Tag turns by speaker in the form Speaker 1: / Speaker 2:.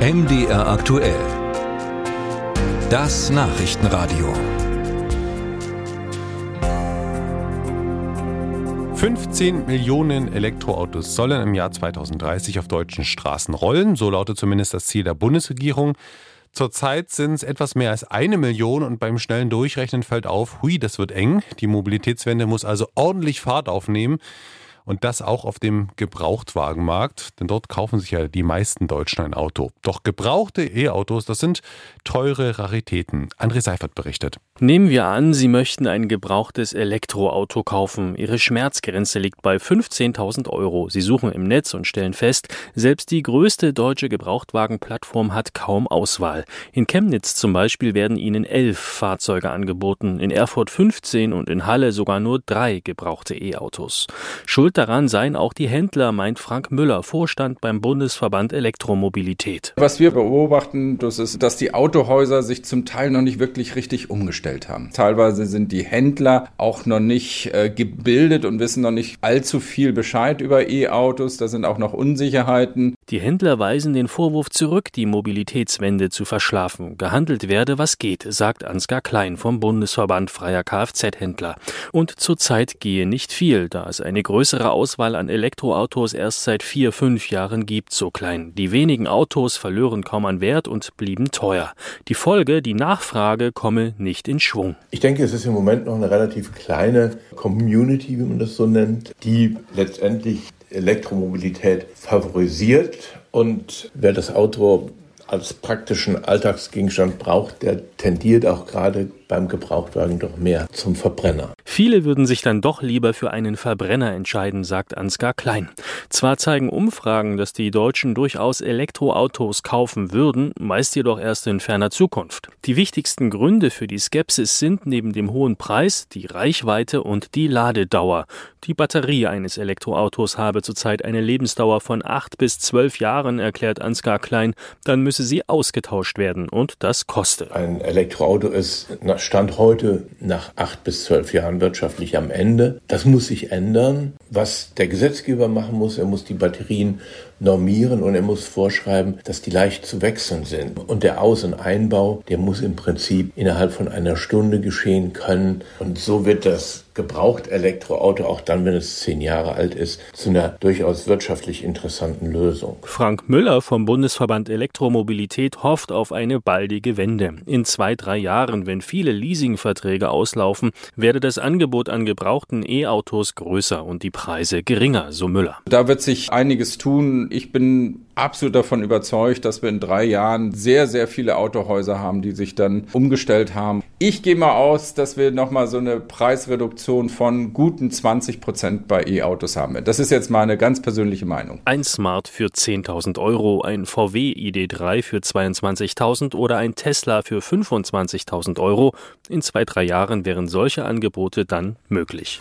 Speaker 1: MDR aktuell. Das Nachrichtenradio.
Speaker 2: 15 Millionen Elektroautos sollen im Jahr 2030 auf deutschen Straßen rollen. So lautet zumindest das Ziel der Bundesregierung. Zurzeit sind es etwas mehr als eine Million und beim schnellen Durchrechnen fällt auf, hui, das wird eng. Die Mobilitätswende muss also ordentlich Fahrt aufnehmen. Und das auch auf dem Gebrauchtwagenmarkt, denn dort kaufen sich ja die meisten Deutschen ein Auto. Doch gebrauchte E-Autos, das sind teure Raritäten. André Seifert berichtet.
Speaker 3: Nehmen wir an, Sie möchten ein gebrauchtes Elektroauto kaufen. Ihre Schmerzgrenze liegt bei 15.000 Euro. Sie suchen im Netz und stellen fest, selbst die größte deutsche Gebrauchtwagenplattform hat kaum Auswahl. In Chemnitz zum Beispiel werden Ihnen elf Fahrzeuge angeboten, in Erfurt 15 und in Halle sogar nur drei gebrauchte E-Autos. Schuld Schuld daran seien auch die Händler, meint Frank Müller, Vorstand beim Bundesverband Elektromobilität.
Speaker 4: Was wir beobachten, das ist, dass die Autohäuser sich zum Teil noch nicht wirklich richtig umgestellt haben. Teilweise sind die Händler auch noch nicht äh, gebildet und wissen noch nicht allzu viel Bescheid über E-Autos. Da sind auch noch Unsicherheiten.
Speaker 3: Die Händler weisen den Vorwurf zurück, die Mobilitätswende zu verschlafen. Gehandelt werde, was geht, sagt Ansgar Klein vom Bundesverband freier Kfz-Händler. Und zurzeit gehe nicht viel, da es eine größere Auswahl an Elektroautos erst seit vier, fünf Jahren gibt, so klein. Die wenigen Autos verlören kaum an Wert und blieben teuer. Die Folge, die Nachfrage komme nicht in Schwung.
Speaker 5: Ich denke, es ist im Moment noch eine relativ kleine Community, wie man das so nennt, die letztendlich Elektromobilität favorisiert. Und wer das Auto als praktischen Alltagsgegenstand braucht, der tendiert auch gerade beim Gebrauchtwagen doch mehr zum Verbrenner.
Speaker 3: Viele würden sich dann doch lieber für einen Verbrenner entscheiden, sagt Ansgar Klein. Zwar zeigen Umfragen, dass die Deutschen durchaus Elektroautos kaufen würden, meist jedoch erst in ferner Zukunft. Die wichtigsten Gründe für die Skepsis sind neben dem hohen Preis die Reichweite und die Ladedauer. Die Batterie eines Elektroautos habe zurzeit eine Lebensdauer von acht bis zwölf Jahren, erklärt Ansgar Klein. Dann müsse sie ausgetauscht werden und das koste.
Speaker 5: Ein Elektroauto ist Stand heute nach acht bis zwölf Jahren wirtschaftlich am Ende. Das muss sich ändern. Was der Gesetzgeber machen muss, er muss die Batterien normieren und er muss vorschreiben, dass die leicht zu wechseln sind. Und der Aus- und Einbau, der muss im Prinzip innerhalb von einer Stunde geschehen können. Und so wird das gebraucht Elektroauto, auch dann, wenn es zehn Jahre alt ist, zu einer durchaus wirtschaftlich interessanten Lösung.
Speaker 3: Frank Müller vom Bundesverband Elektromobilität hofft auf eine baldige Wende. In zwei, drei Jahren, wenn viele Leasingverträge auslaufen, werde das Angebot an gebrauchten E-Autos größer und die Preise geringer, so Müller.
Speaker 4: Da wird sich einiges tun. Ich bin absolut davon überzeugt, dass wir in drei Jahren sehr, sehr viele Autohäuser haben, die sich dann umgestellt haben. Ich gehe mal aus, dass wir nochmal so eine Preisreduktion von guten 20 Prozent bei E-Autos haben. Das ist jetzt meine ganz persönliche Meinung.
Speaker 3: Ein Smart für 10.000 Euro, ein VW ID3 für 22.000 oder ein Tesla für 25.000 Euro. In zwei, drei Jahren wären solche Angebote dann möglich.